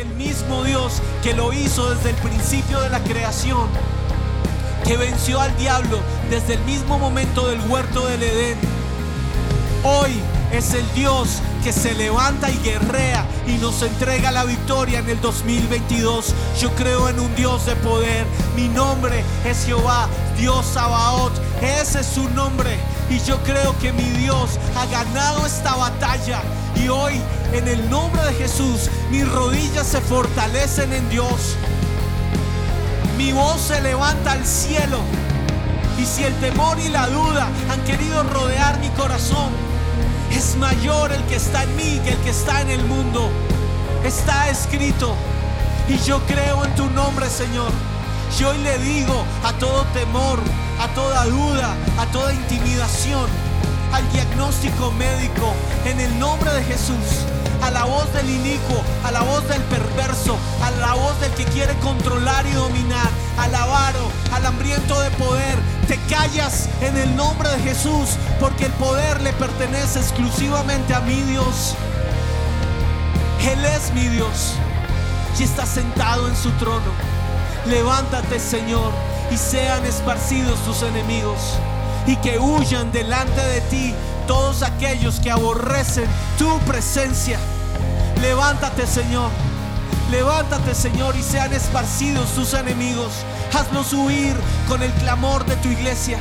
el mismo Dios que lo hizo desde el principio de la creación, que venció al diablo desde el mismo momento del huerto del Edén, hoy es el Dios que se levanta y guerrea y nos entrega la victoria en el 2022. Yo creo en un Dios de poder. Mi nombre es Jehová, Dios Sabaoth. Ese es su nombre. Y yo creo que mi Dios ha ganado esta batalla. Y hoy, en el nombre de Jesús, mis rodillas se fortalecen en Dios. Mi voz se levanta al cielo. Y si el temor y la duda han querido rodear mi corazón, es mayor el que está en mí que el que está en el mundo. Está escrito. Y yo creo en tu nombre, Señor. Yo hoy le digo a todo temor, a toda duda, a toda intimidación, al diagnóstico médico, en el nombre de Jesús, a la voz del inicuo, a la voz del perverso, a la voz del que quiere controlar y dominar, al avaro, al hambriento de poder. Te callas en el nombre de Jesús, porque el poder le pertenece exclusivamente a mi Dios. Él es mi Dios y está sentado en su trono. Levántate, Señor, y sean esparcidos tus enemigos y que huyan delante de ti todos aquellos que aborrecen tu presencia. Levántate, Señor. Levántate, Señor, y sean esparcidos tus enemigos. Hazlos huir con el clamor de tu iglesia.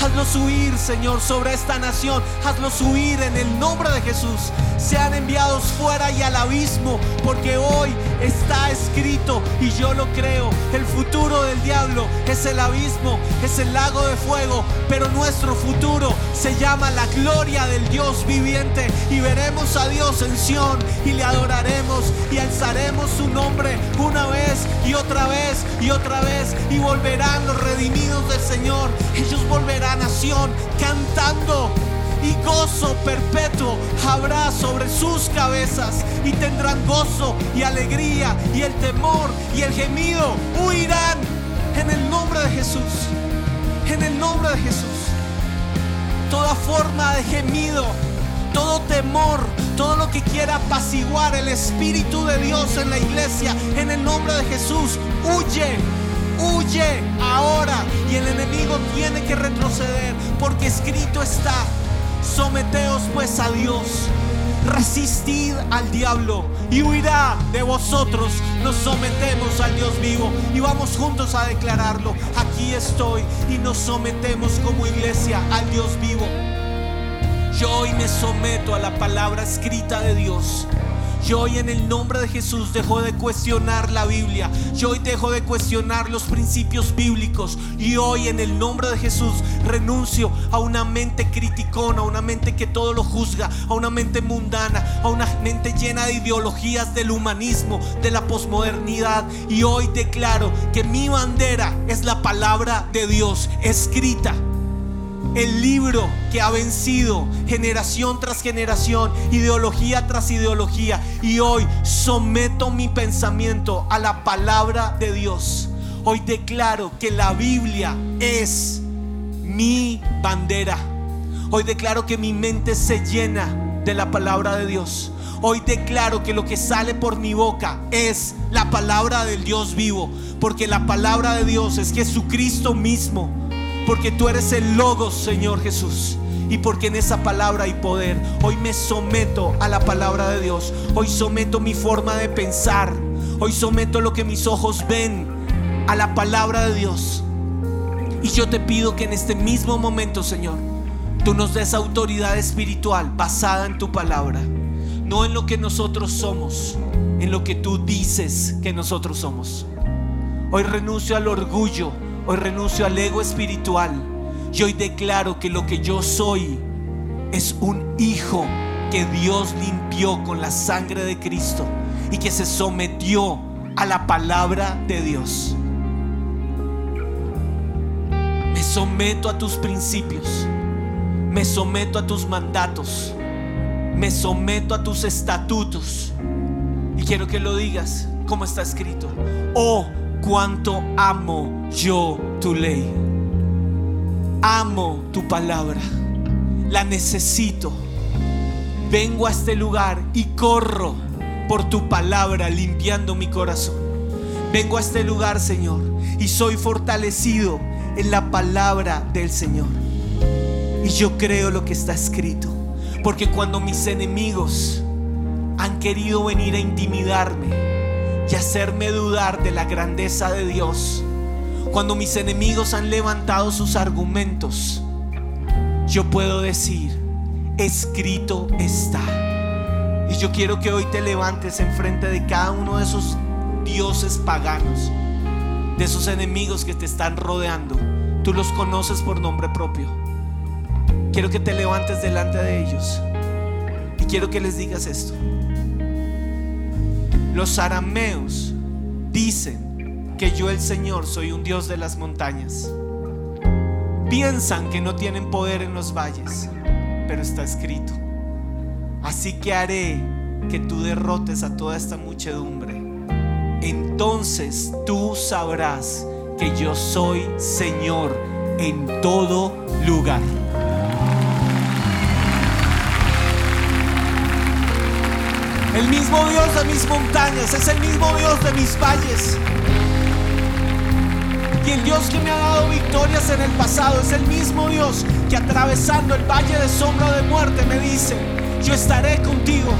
Hazlos huir, Señor, sobre esta nación. Hazlos huir en el nombre de Jesús. Sean enviados fuera y al abismo, porque hoy está escrito y yo lo creo. El futuro del diablo es el abismo, es el lago de fuego, pero nuestro futuro se llama la gloria del Dios viviente y veremos a Dios en Sión y le adoraremos y alzaremos su nombre una vez y otra vez y otra vez y volverán los redimidos del Señor. Ellos volverán a Sión cantando y gozo perpetuo habrá sobre sus cabezas y tendrán gozo y alegría y el temor y el gemido huirán en el nombre de Jesús. En el nombre de Jesús. Toda forma de gemido, todo temor, todo lo que quiera apaciguar el Espíritu de Dios en la iglesia, en el nombre de Jesús, huye huye ahora y el enemigo tiene que retroceder porque escrito está, someteos pues a Dios, resistid al diablo y huirá de vosotros, nos sometemos al Dios vivo y vamos juntos a declararlo, aquí estoy y nos sometemos como iglesia al Dios vivo. Yo hoy me someto a la palabra escrita de Dios. Yo hoy en el nombre de Jesús dejo de cuestionar la Biblia. Yo hoy dejo de cuestionar los principios bíblicos. Y hoy en el nombre de Jesús renuncio a una mente criticona, a una mente que todo lo juzga, a una mente mundana, a una mente llena de ideologías del humanismo, de la posmodernidad. Y hoy declaro que mi bandera es la palabra de Dios escrita el libro que ha vencido generación tras generación, ideología tras ideología. Y hoy someto mi pensamiento a la palabra de Dios. Hoy declaro que la Biblia es mi bandera. Hoy declaro que mi mente se llena de la palabra de Dios. Hoy declaro que lo que sale por mi boca es la palabra del Dios vivo. Porque la palabra de Dios es Jesucristo mismo porque tú eres el Logos, Señor Jesús. Y porque en esa palabra hay poder. Hoy me someto a la palabra de Dios. Hoy someto mi forma de pensar. Hoy someto lo que mis ojos ven a la palabra de Dios. Y yo te pido que en este mismo momento, Señor, tú nos des autoridad espiritual basada en tu palabra. No en lo que nosotros somos, en lo que tú dices que nosotros somos. Hoy renuncio al orgullo Hoy renuncio al ego espiritual y hoy declaro que lo que yo soy es un hijo que Dios limpió con la sangre de Cristo y que se sometió a la palabra de Dios. Me someto a tus principios, me someto a tus mandatos, me someto a tus estatutos. Y quiero que lo digas como está escrito. Oh, cuánto amo yo tu ley. Amo tu palabra. La necesito. Vengo a este lugar y corro por tu palabra limpiando mi corazón. Vengo a este lugar, Señor, y soy fortalecido en la palabra del Señor. Y yo creo lo que está escrito, porque cuando mis enemigos han querido venir a intimidarme y hacerme dudar de la grandeza de Dios, cuando mis enemigos han levantado sus argumentos, yo puedo decir, escrito está. Y yo quiero que hoy te levantes enfrente de cada uno de esos dioses paganos, de esos enemigos que te están rodeando. Tú los conoces por nombre propio. Quiero que te levantes delante de ellos. Y quiero que les digas esto. Los arameos dicen que yo el Señor soy un Dios de las montañas. Piensan que no tienen poder en los valles, pero está escrito. Así que haré que tú derrotes a toda esta muchedumbre. Entonces tú sabrás que yo soy Señor en todo lugar. El mismo Dios de mis montañas es el mismo Dios de mis valles. Y el Dios que me ha dado victorias en el pasado es el mismo Dios que atravesando el valle de sombra de muerte me dice, yo estaré contigo.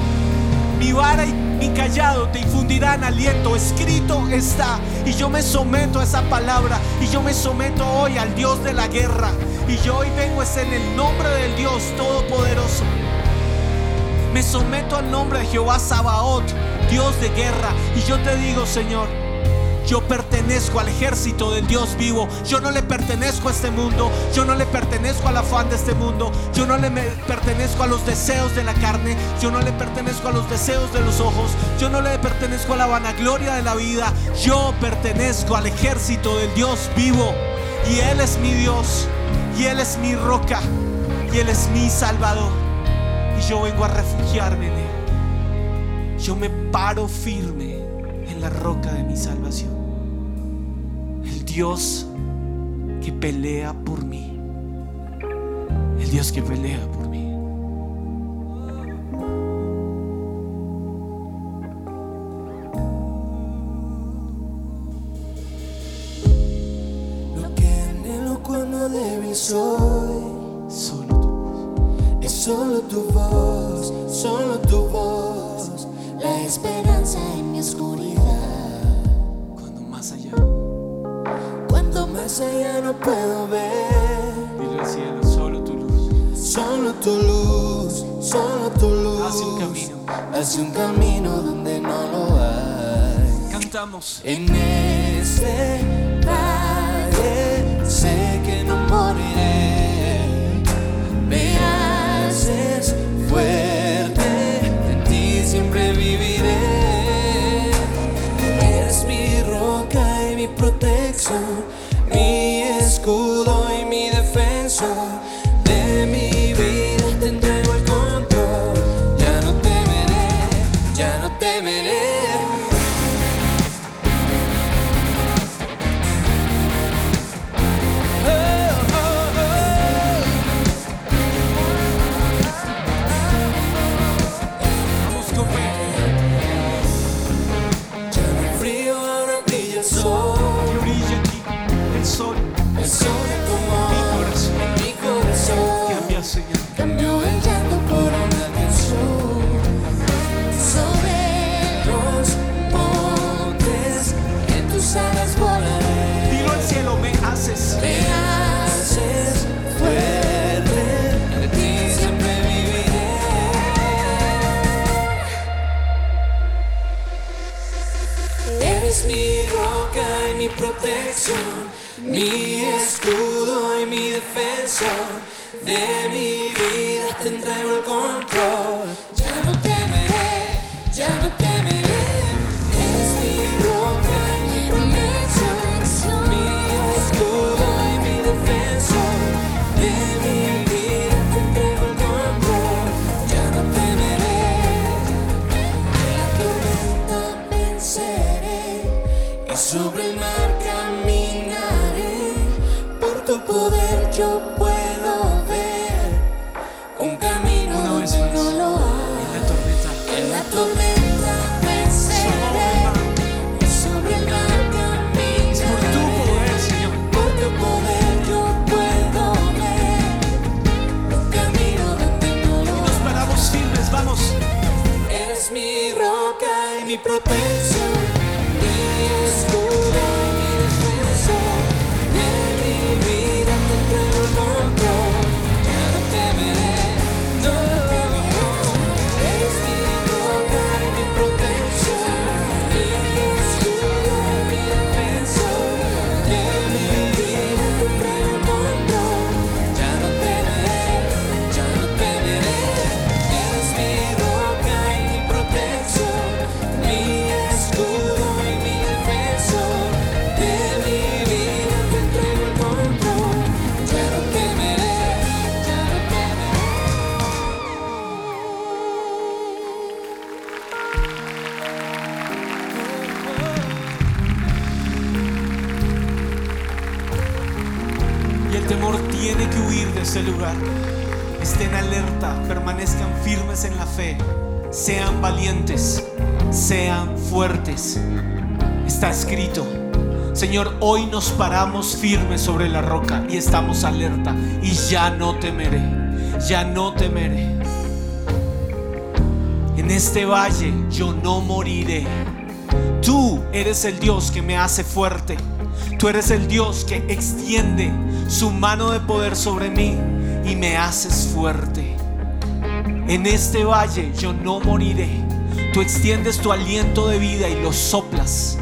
Mi vara y mi callado te infundirán aliento. Escrito está. Y yo me someto a esa palabra. Y yo me someto hoy al Dios de la guerra. Y yo hoy vengo es en el nombre del Dios Todopoderoso. Me someto al nombre de Jehová Sabaoth, Dios de guerra. Y yo te digo, Señor, yo pertenezco al ejército del Dios vivo. Yo no le pertenezco a este mundo. Yo no le pertenezco al afán de este mundo. Yo no le pertenezco a los deseos de la carne. Yo no le pertenezco a los deseos de los ojos. Yo no le pertenezco a la vanagloria de la vida. Yo pertenezco al ejército del Dios vivo. Y Él es mi Dios. Y Él es mi roca. Y Él es mi Salvador. Yo vengo a refugiarme en Él. Yo me paro firme en la roca de mi salvación. Dios que pelea por mí. El Dios que pelea por mí. Solo tu voz. La esperanza en mi oscuridad. más allá no puedo ver. Dile al cielo, solo tu luz. Solo tu luz, solo tu luz. Hace un camino. Hace un camino donde no lo hay. Cantamos. En este protección mi escudo y mi defensa. De mi vida te entrego el control. Sean fuertes. Está escrito. Señor, hoy nos paramos firmes sobre la roca y estamos alerta y ya no temeré, ya no temeré. En este valle yo no moriré. Tú eres el Dios que me hace fuerte. Tú eres el Dios que extiende su mano de poder sobre mí y me haces fuerte. En este valle yo no moriré. Tú extiendes tu aliento de vida y lo soplas.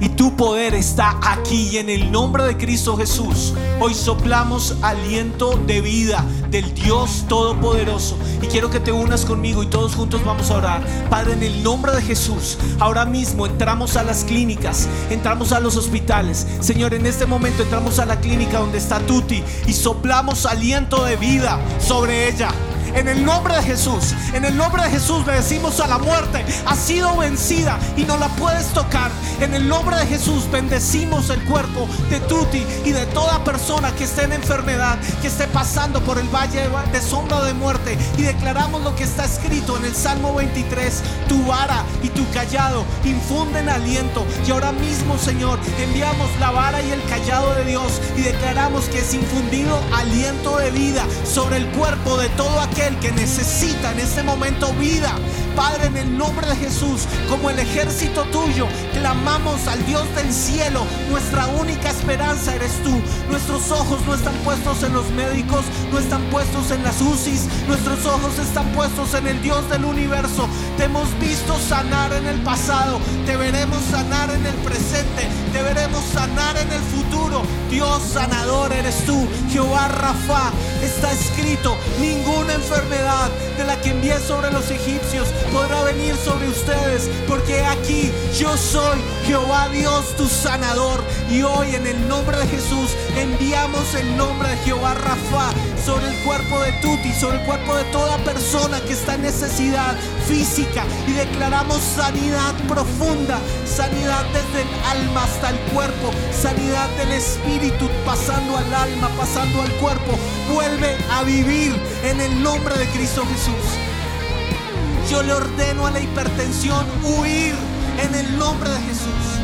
Y tu poder está aquí y en el nombre de Cristo Jesús. Hoy soplamos aliento de vida del Dios Todopoderoso. Y quiero que te unas conmigo y todos juntos vamos a orar. Padre, en el nombre de Jesús, ahora mismo entramos a las clínicas, entramos a los hospitales. Señor, en este momento entramos a la clínica donde está Tuti y soplamos aliento de vida sobre ella. En el nombre de Jesús, en el nombre de Jesús le decimos a la muerte, ha sido vencida y no la puedes tocar. En el nombre de Jesús bendecimos el cuerpo de Tuti y de toda persona que esté en enfermedad, que esté pasando por el valle de sombra de muerte. Y declaramos lo que está escrito en el Salmo 23, tu vara y tu callado infunden aliento. Y ahora mismo, Señor, enviamos la vara y el callado de Dios y declaramos que es infundido aliento de vida sobre el cuerpo de todo aquel que necesita en este momento vida. Padre, en el nombre de Jesús, como el ejército tuyo, clamamos al Dios del cielo. Nuestra única esperanza eres tú. Nuestros ojos no están puestos en los médicos, no están puestos en las UCIs. Nuestros ojos están puestos en el Dios del universo. Te hemos visto sanar en el pasado, te veremos sanar en el presente, te veremos sanar en el futuro. Dios sanador eres tú, Jehová Rafa. Está escrito, ninguna enfermedad de la que envié sobre los egipcios podrá venir sobre ustedes, porque aquí yo soy Jehová Dios tu sanador. Y hoy en el nombre de Jesús enviamos el nombre de Jehová Rafa sobre el cuerpo de Tuti, sobre el cuerpo de toda persona que está en necesidad física y declaramos sanidad profunda, sanidad desde el alma hasta el cuerpo, sanidad del espíritu pasando al alma, pasando al cuerpo. Vuelve a vivir en el nombre de Cristo Jesús. Yo le ordeno a la hipertensión huir en el nombre de Jesús.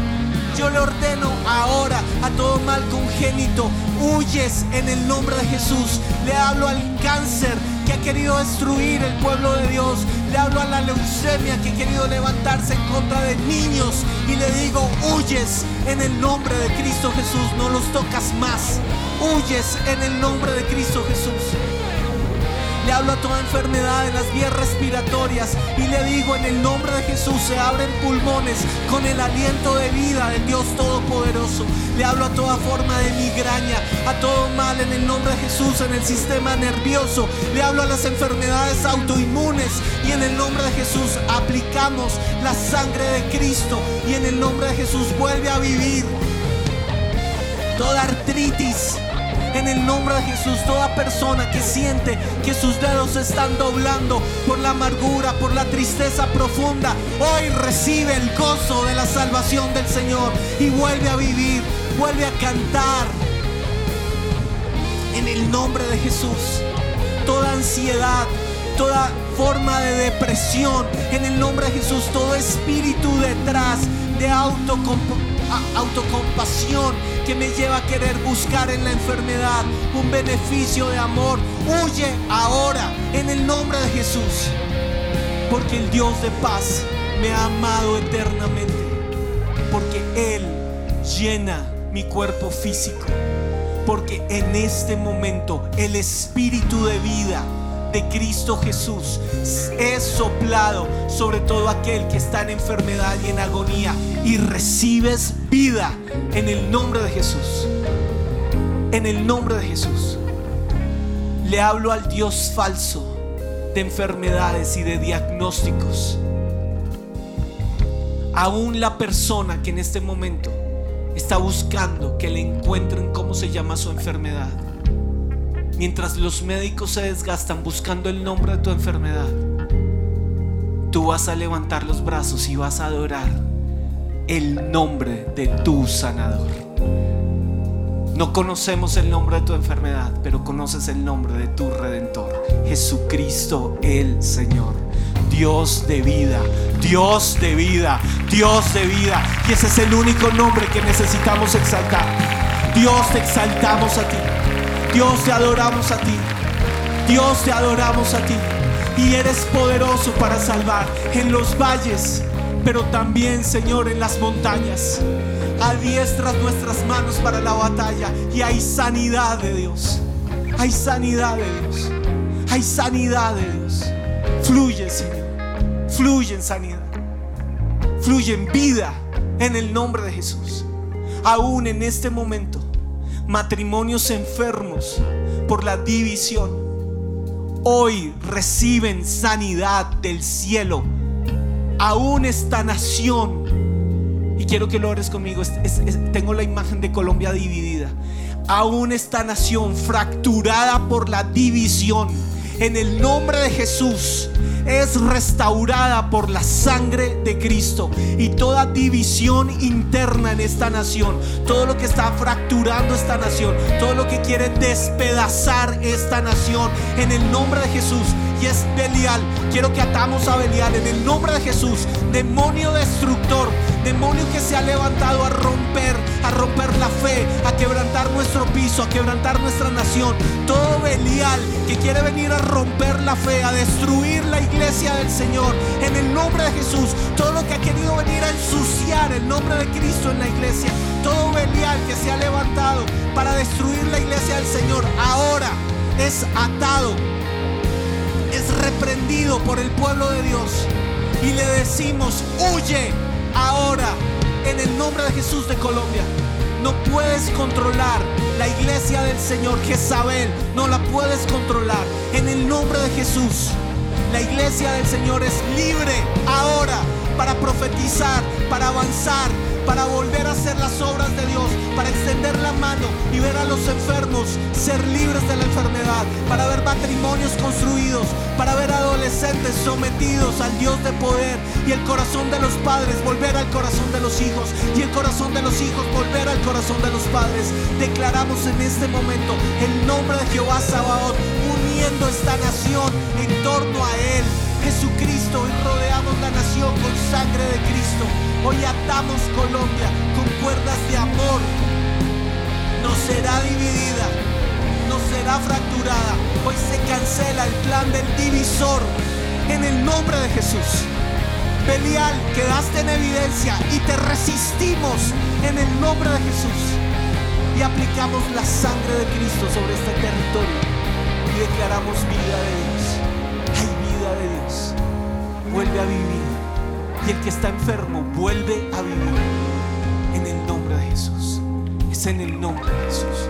Yo le ordeno ahora a todo mal congénito, huyes en el nombre de Jesús. Le hablo al cáncer que ha querido destruir el pueblo de Dios. Le hablo a la leucemia que ha querido levantarse en contra de niños. Y le digo, huyes en el nombre de Cristo Jesús. No los tocas más. Huyes en el nombre de Cristo Jesús. Le hablo a toda enfermedad en las vías respiratorias y le digo en el nombre de Jesús se abren pulmones con el aliento de vida del Dios Todopoderoso. Le hablo a toda forma de migraña, a todo mal en el nombre de Jesús en el sistema nervioso. Le hablo a las enfermedades autoinmunes y en el nombre de Jesús aplicamos la sangre de Cristo y en el nombre de Jesús vuelve a vivir toda artritis. En el nombre de Jesús, toda persona que siente que sus dedos se están doblando por la amargura, por la tristeza profunda, hoy recibe el gozo de la salvación del Señor y vuelve a vivir, vuelve a cantar. En el nombre de Jesús, toda ansiedad, toda forma de depresión, en el nombre de Jesús, todo espíritu detrás de autocomp- autocompasión que me lleva a querer buscar en la enfermedad un beneficio de amor, huye ahora en el nombre de Jesús. Porque el Dios de paz me ha amado eternamente, porque Él llena mi cuerpo físico, porque en este momento el espíritu de vida de Cristo Jesús es soplado sobre todo aquel que está en enfermedad y en agonía y recibes vida en el nombre de Jesús. En el nombre de Jesús. Le hablo al Dios falso de enfermedades y de diagnósticos. Aún la persona que en este momento está buscando que le encuentren cómo se llama su enfermedad mientras los médicos se desgastan buscando el nombre de tu enfermedad, tú vas a levantar los brazos y vas a adorar el nombre de tu sanador. No conocemos el nombre de tu enfermedad, pero conoces el nombre de tu redentor, Jesucristo el Señor. Dios de vida, Dios de vida, Dios de vida. Y ese es el único nombre que necesitamos exaltar. Dios te exaltamos a ti. Dios te adoramos a ti. Dios te adoramos a ti. Y eres poderoso para salvar en los valles, pero también, Señor, en las montañas. Adiestras nuestras manos para la batalla y hay sanidad de Dios. Hay sanidad de Dios. Hay sanidad de Dios. Fluye, Señor. Fluye en sanidad. Fluye en vida en el nombre de Jesús. Aún en este momento matrimonios enfermos por la división, hoy reciben sanidad del cielo. Aún esta nación, y quiero que lo ores conmigo, tengo la imagen de Colombia dividida. Aún esta nación fracturada por la división, en el nombre de Jesús, es restaurada por la sangre de Cristo. Y toda división interna en esta nación, todo lo que está fracturando esta nación, todo lo que quiere despedazar esta nación, en el nombre de Jesús. Y es Belial. Quiero que atamos a Belial en el nombre de Jesús. Demonio destructor. Demonio que se ha levantado a romper, a romper la fe, a quebrantar nuestro piso, a quebrantar nuestra nación. Todo Belial que quiere venir a romper la fe, a destruir la iglesia del Señor. En el nombre de Jesús. Todo lo que ha querido venir a ensuciar el nombre de Cristo en la iglesia. Todo Belial que se ha levantado para destruir la iglesia del Señor. Ahora es atado es reprendido por el pueblo de Dios y le decimos, huye ahora en el nombre de Jesús de Colombia. No puedes controlar la iglesia del Señor Jezabel, no la puedes controlar. En el nombre de Jesús, la iglesia del Señor es libre ahora para profetizar, para avanzar, para volver a hacer las obras de Dios, para extender la mano y ver a los enfermos ser libres de la enfermedad, para ver matrimonios construidos, para ver adolescentes sometidos al Dios de poder y el corazón de los padres volver al corazón de los hijos y el corazón de los hijos volver al corazón de los padres. Declaramos en este momento el nombre de Jehová Sabaoth uniendo esta nación en torno a Él. Jesucristo y rodeamos la nación con sangre de Cristo. Hoy atamos Colombia con cuerdas de amor. No será dividida, no será fracturada. Hoy se cancela el plan del divisor en el nombre de Jesús. Belial, quedaste en evidencia y te resistimos en el nombre de Jesús. Y aplicamos la sangre de Cristo sobre este territorio y declaramos vida de Dios. De Dios. Vuelve a vivir y el que está enfermo vuelve a vivir en el nombre de Jesús. Es en el nombre de Jesús.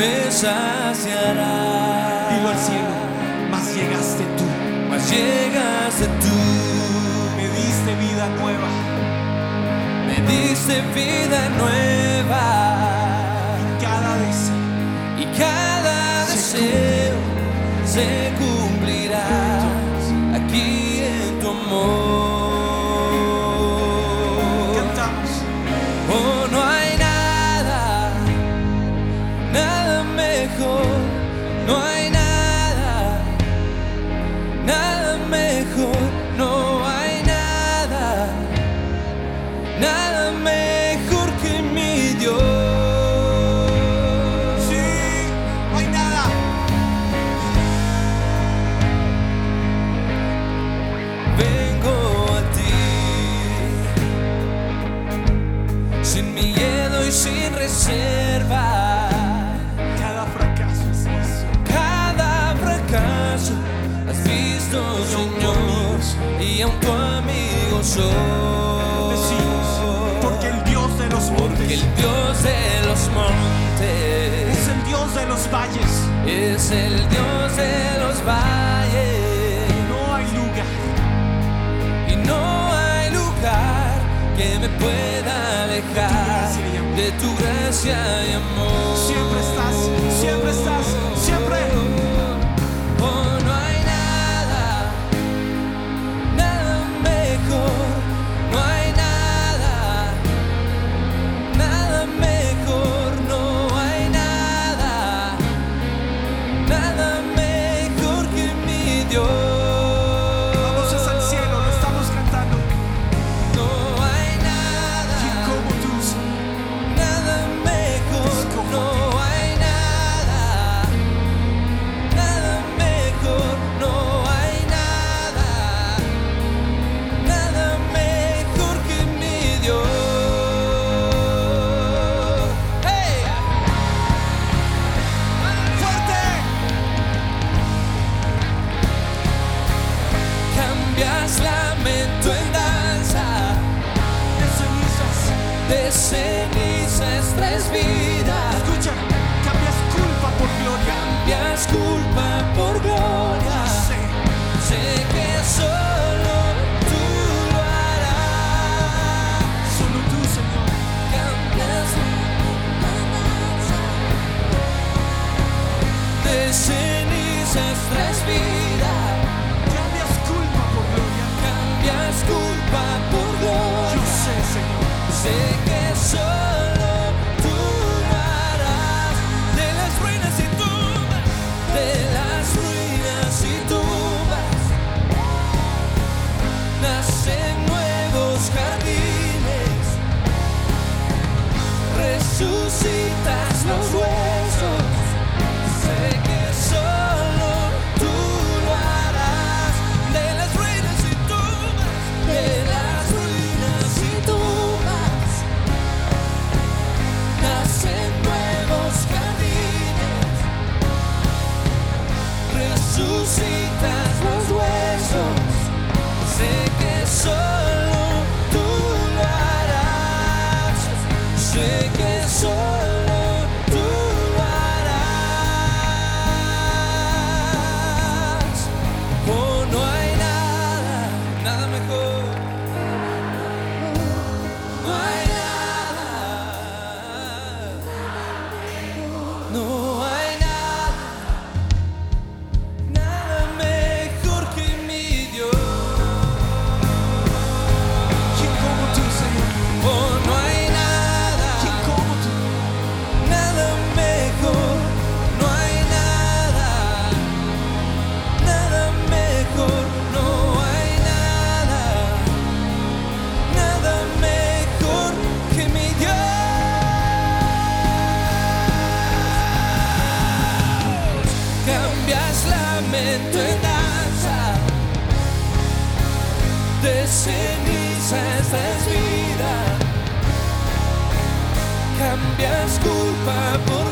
Me saciará. Dilo al cielo, más llegaste tú, más llegaste tú. Me diste vida nueva, me diste vida nueva. Es el Dios de los valles. No hay lugar. Y no hay lugar que me pueda alejar. De tu gracia y amor. Sus citas no way. Bible.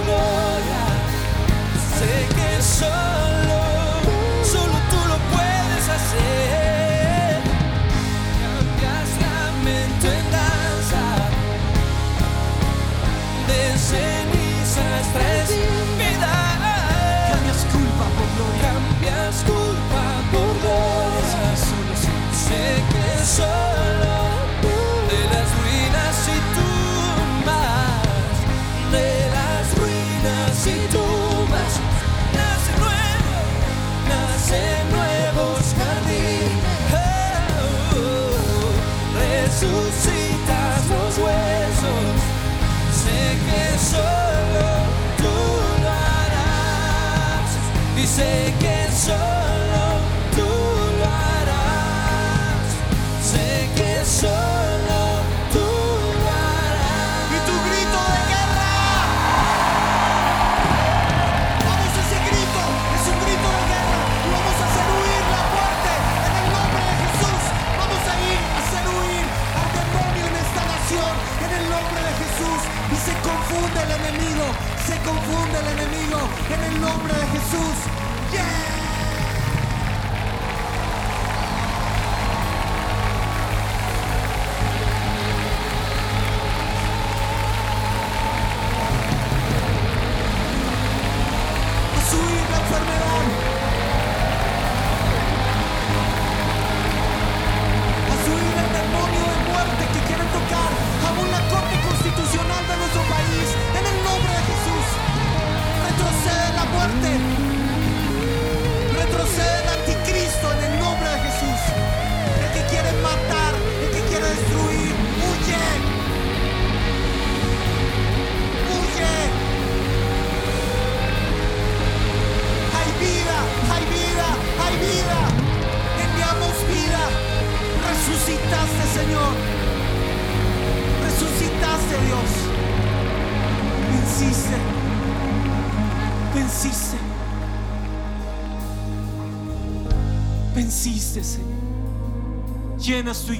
Nombre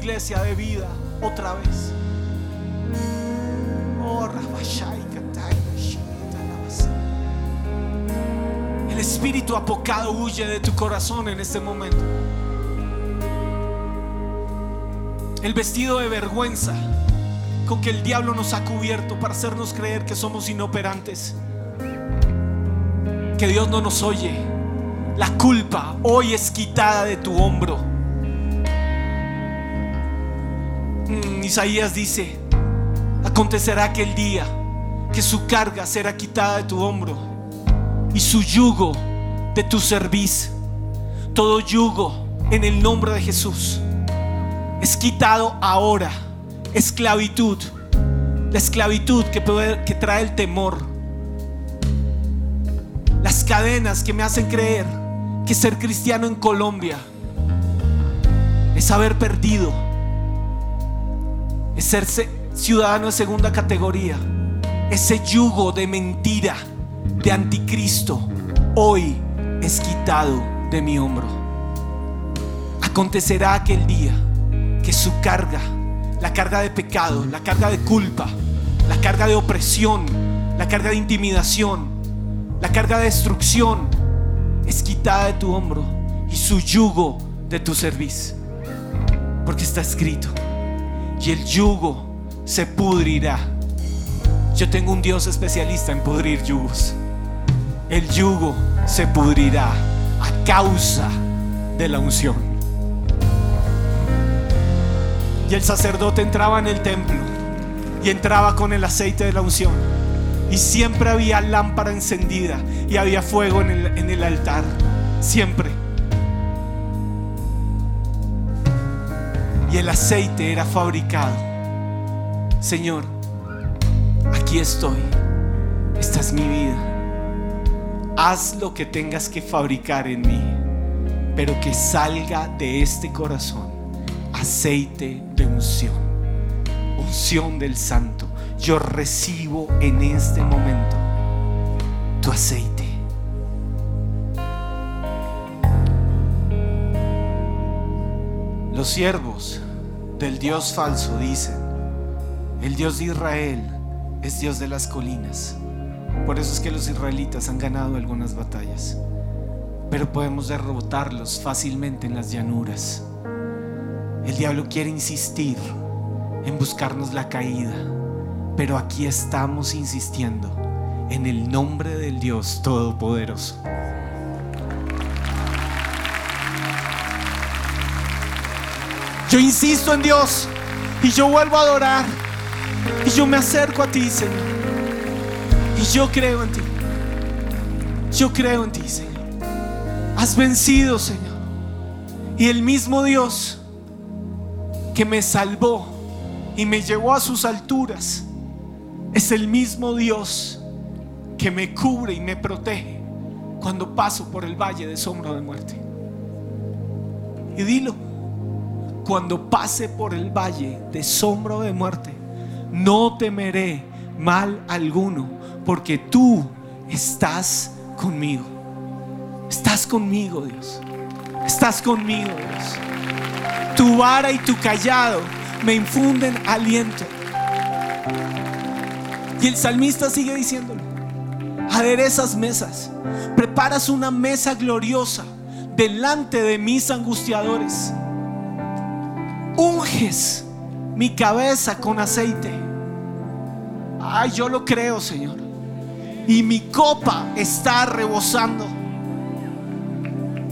de vida otra vez. Oh. El espíritu apocado huye de tu corazón en este momento. El vestido de vergüenza con que el diablo nos ha cubierto para hacernos creer que somos inoperantes. Que Dios no nos oye. La culpa hoy es quitada de tu hombro. Isaías dice, acontecerá aquel día que su carga será quitada de tu hombro y su yugo de tu cerviz. Todo yugo en el nombre de Jesús es quitado ahora. Esclavitud. La esclavitud que, que trae el temor. Las cadenas que me hacen creer que ser cristiano en Colombia es haber perdido. Es ser se- ciudadano de segunda categoría. Ese yugo de mentira, de anticristo, hoy es quitado de mi hombro. Acontecerá aquel día que su carga, la carga de pecado, la carga de culpa, la carga de opresión, la carga de intimidación, la carga de destrucción, es quitada de tu hombro y su yugo de tu cerviz. Porque está escrito, y el yugo se pudrirá. Yo tengo un Dios especialista en pudrir yugos. El yugo se pudrirá a causa de la unción. Y el sacerdote entraba en el templo y entraba con el aceite de la unción. Y siempre había lámpara encendida y había fuego en el, en el altar. Siempre. El aceite era fabricado. Señor, aquí estoy. Esta es mi vida. Haz lo que tengas que fabricar en mí, pero que salga de este corazón aceite de unción, unción del santo. Yo recibo en este momento tu aceite. Los siervos del Dios falso dicen, el Dios de Israel es Dios de las colinas. Por eso es que los israelitas han ganado algunas batallas. Pero podemos derrotarlos fácilmente en las llanuras. El diablo quiere insistir en buscarnos la caída. Pero aquí estamos insistiendo en el nombre del Dios Todopoderoso. Yo insisto en Dios y yo vuelvo a adorar y yo me acerco a ti, Señor. Y yo creo en ti. Yo creo en ti, Señor. Has vencido, Señor. Y el mismo Dios que me salvó y me llevó a sus alturas es el mismo Dios que me cubre y me protege cuando paso por el valle de sombra de muerte. Y dilo, cuando pase por el valle de sombra de muerte, no temeré mal alguno, porque tú estás conmigo. Estás conmigo, Dios. Estás conmigo, Dios. Tu vara y tu callado me infunden aliento. Y el salmista sigue diciéndolo. aderezas mesas, preparas una mesa gloriosa delante de mis angustiadores. Unges mi cabeza con aceite. Ay, yo lo creo, Señor. Y mi copa está rebosando.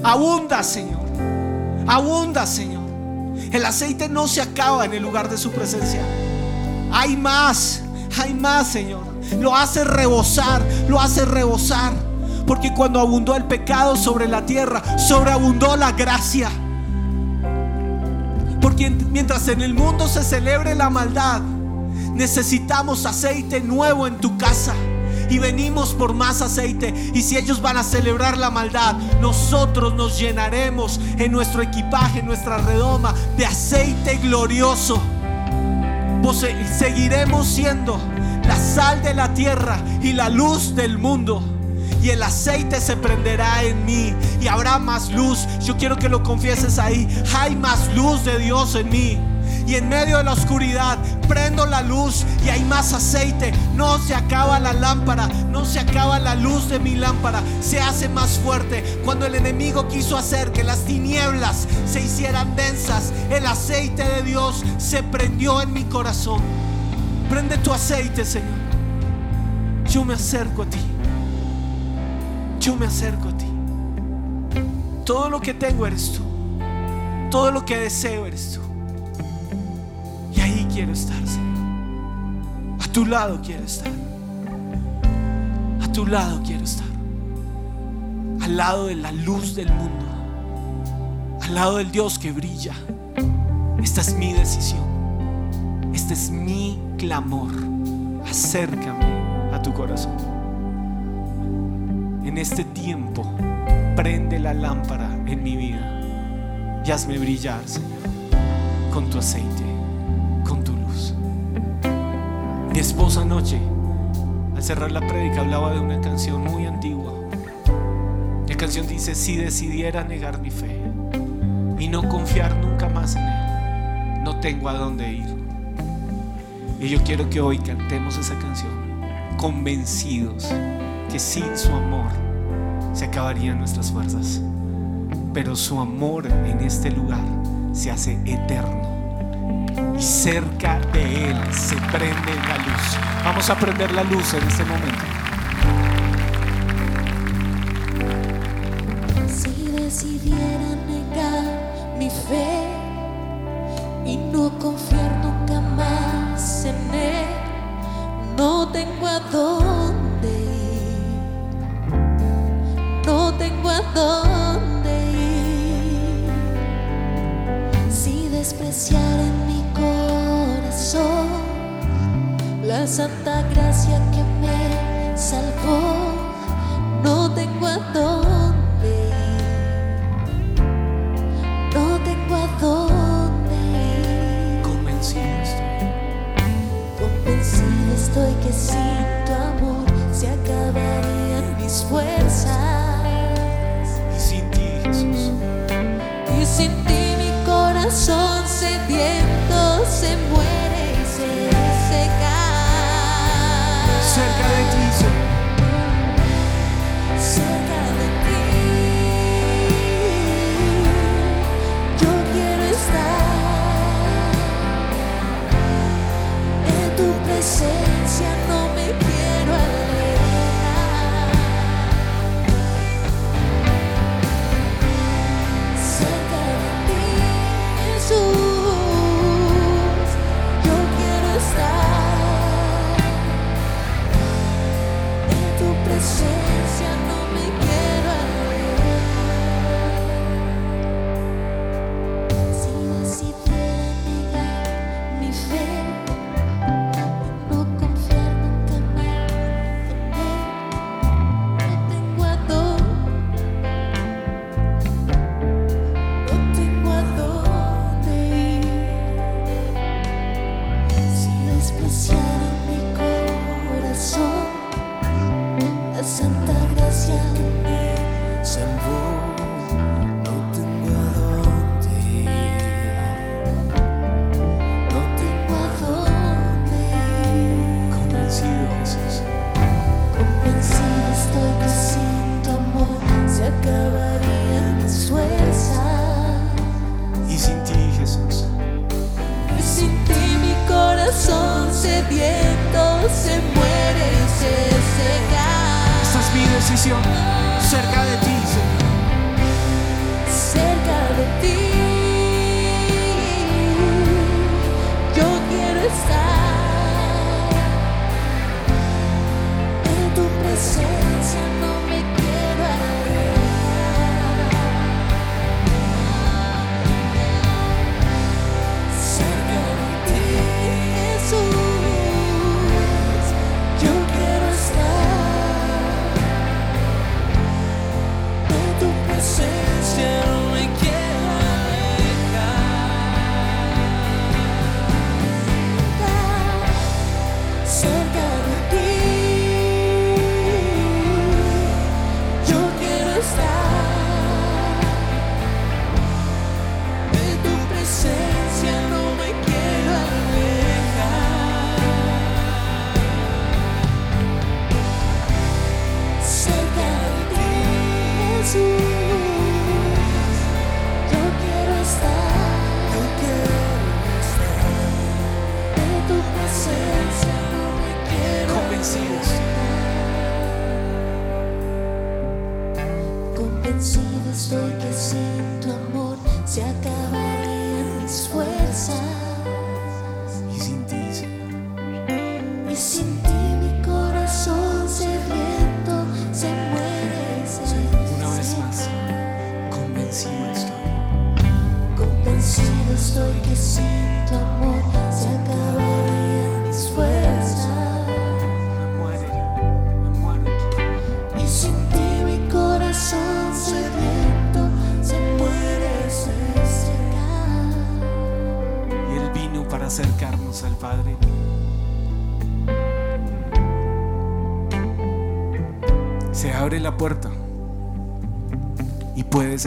Abunda, Señor. Abunda, Señor. El aceite no se acaba en el lugar de su presencia. Hay más, hay más, Señor. Lo hace rebosar, lo hace rebosar. Porque cuando abundó el pecado sobre la tierra, sobreabundó la gracia. Mientras en el mundo se celebre la maldad, necesitamos aceite nuevo en tu casa. Y venimos por más aceite. Y si ellos van a celebrar la maldad, nosotros nos llenaremos en nuestro equipaje, en nuestra redoma, de aceite glorioso. Seguiremos siendo la sal de la tierra y la luz del mundo y el aceite se prenderá en mí y habrá más luz. Yo quiero que lo confieses ahí. Hay más luz de Dios en mí. Y en medio de la oscuridad prendo la luz y hay más aceite. No se acaba la lámpara, no se acaba la luz de mi lámpara. Se hace más fuerte. Cuando el enemigo quiso hacer que las tinieblas se hicieran densas, el aceite de Dios se prendió en mi corazón. Prende tu aceite, Señor. Yo me acerco a ti yo me acerco a ti. Todo lo que tengo eres tú. Todo lo que deseo eres tú. Y ahí quiero estar, Señor. A tu lado quiero estar. A tu lado quiero estar. Al lado de la luz del mundo. Al lado del Dios que brilla. Esta es mi decisión. Este es mi clamor. Acércame a tu corazón en este tiempo, prende la lámpara en mi vida y hazme brillar, Señor, con tu aceite, con tu luz. Mi esposa anoche, al cerrar la prédica, hablaba de una canción muy antigua. La canción dice, si decidiera negar mi fe y no confiar nunca más en Él, no tengo a dónde ir. Y yo quiero que hoy cantemos esa canción convencidos que sin su amor se acabarían nuestras fuerzas. Pero su amor en este lugar se hace eterno. Y cerca de Él se prende la luz. Vamos a prender la luz en este momento. Si decidiera negar mi fe y no confiar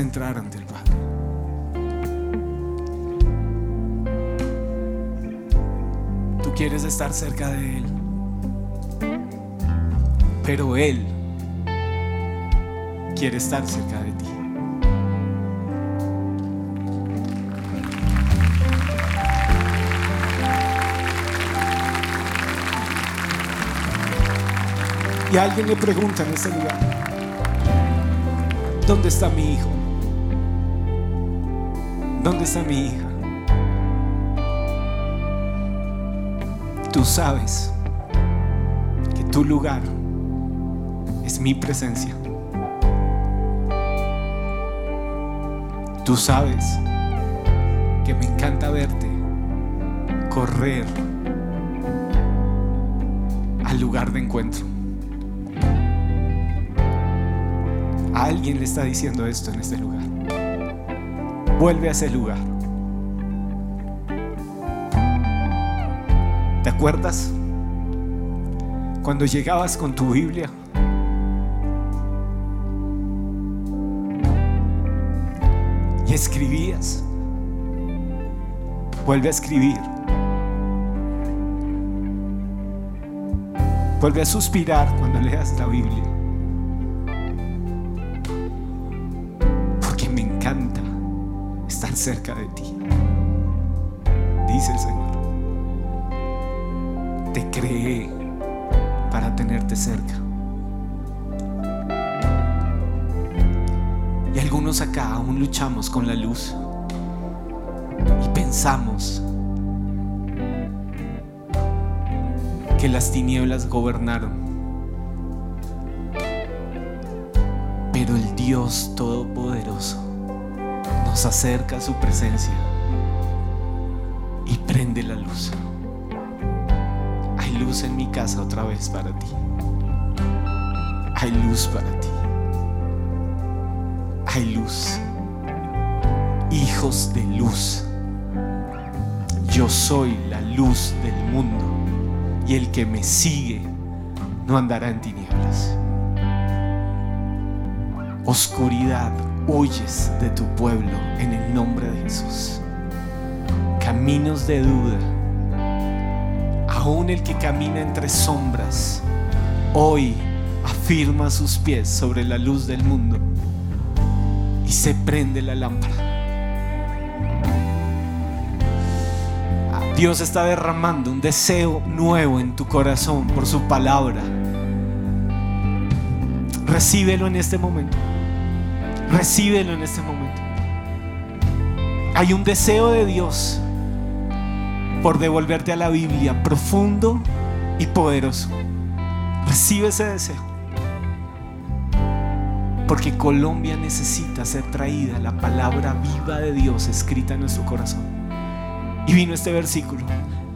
entrar ante el Padre. Tú quieres estar cerca de Él, pero Él quiere estar cerca de ti. Y alguien le pregunta en este lugar, ¿dónde está mi hijo? ¿Dónde está mi hija? Tú sabes que tu lugar es mi presencia. Tú sabes que me encanta verte correr al lugar de encuentro. A alguien le está diciendo esto en este lugar. Vuelve a ese lugar. ¿Te acuerdas? Cuando llegabas con tu Biblia y escribías. Vuelve a escribir. Vuelve a suspirar cuando leas la Biblia. Cerca de ti. Dice el Señor. Te creé para tenerte cerca. Y algunos acá aún luchamos con la luz. Y pensamos que las tinieblas gobernaron. Pero el Dios Todopoderoso acerca a su presencia y prende la luz. Hay luz en mi casa otra vez para ti. Hay luz para ti. Hay luz. Hijos de luz. Yo soy la luz del mundo y el que me sigue no andará en tinieblas. Oscuridad, huyes de tu pueblo en el nombre de Jesús. Caminos de duda, aún el que camina entre sombras, hoy afirma sus pies sobre la luz del mundo y se prende la lámpara. Dios está derramando un deseo nuevo en tu corazón por su palabra. Recíbelo en este momento. Recíbelo en este momento. Hay un deseo de Dios por devolverte a la Biblia profundo y poderoso. Recibe ese deseo. Porque Colombia necesita ser traída la palabra viva de Dios escrita en nuestro corazón. Y vino este versículo.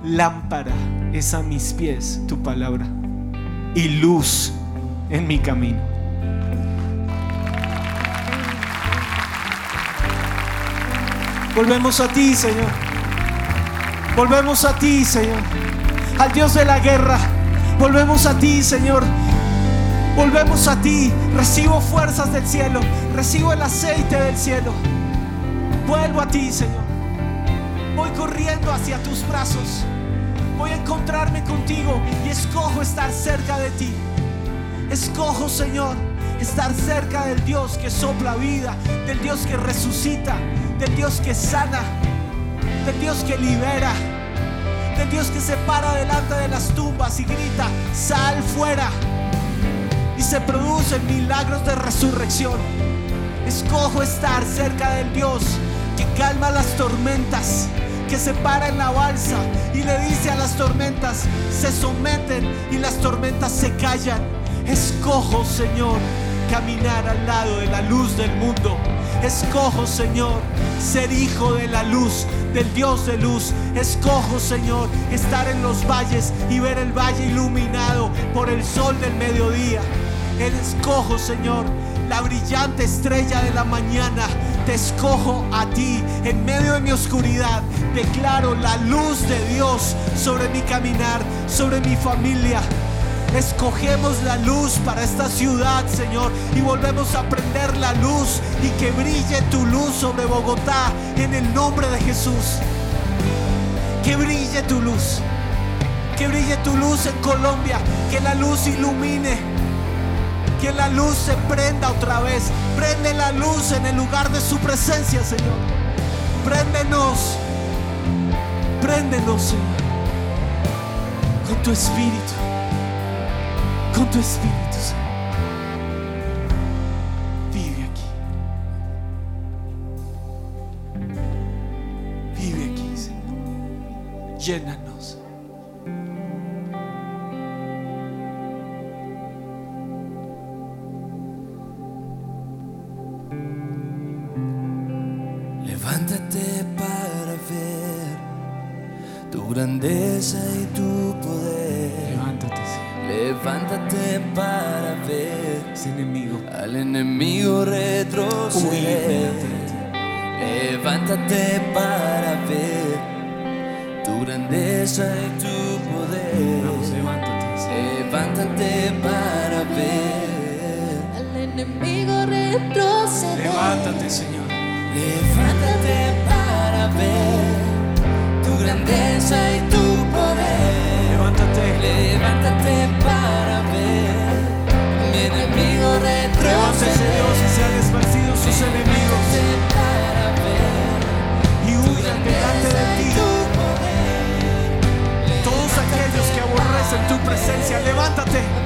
Lámpara es a mis pies tu palabra y luz en mi camino. Volvemos a ti, Señor. Volvemos a ti, Señor. Al Dios de la guerra. Volvemos a ti, Señor. Volvemos a ti. Recibo fuerzas del cielo. Recibo el aceite del cielo. Vuelvo a ti, Señor. Voy corriendo hacia tus brazos. Voy a encontrarme contigo y escojo estar cerca de ti. Escojo, Señor, estar cerca del Dios que sopla vida, del Dios que resucita, del Dios que sana, del Dios que libera, del Dios que se para delante de las tumbas y grita, sal fuera. Y se producen milagros de resurrección. Escojo estar cerca del Dios que calma las tormentas que se para en la balsa y le dice a las tormentas, se someten y las tormentas se callan. Escojo, Señor, caminar al lado de la luz del mundo. Escojo, Señor, ser hijo de la luz, del Dios de luz. Escojo, Señor, estar en los valles y ver el valle iluminado por el sol del mediodía. Escojo, Señor, la brillante estrella de la mañana. Te escojo a ti en medio de mi oscuridad. Declaro la luz de Dios sobre mi caminar, sobre mi familia. Escogemos la luz para esta ciudad, Señor, y volvemos a prender la luz y que brille tu luz sobre Bogotá en el nombre de Jesús. Que brille tu luz. Que brille tu luz en Colombia. Que la luz ilumine que la luz se prenda otra vez. Prende la luz en el lugar de su presencia, Señor. Préndenos. Préndenos, Señor. Con tu espíritu. Con tu espíritu, Señor. Vive aquí. Vive aquí, Señor. Llénanos. Presencia, levántate.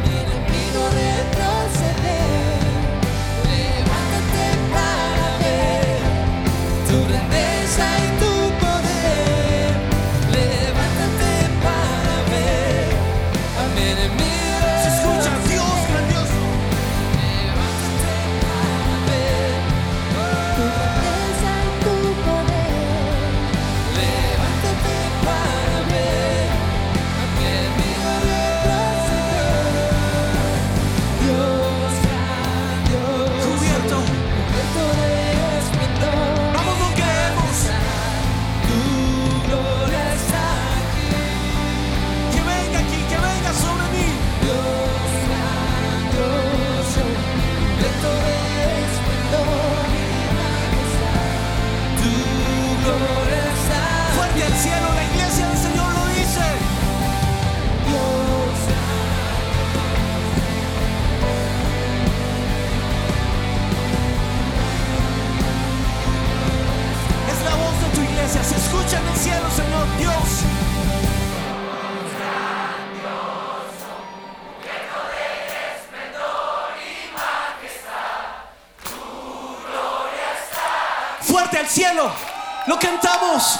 fuerte al cielo. Lo cantamos.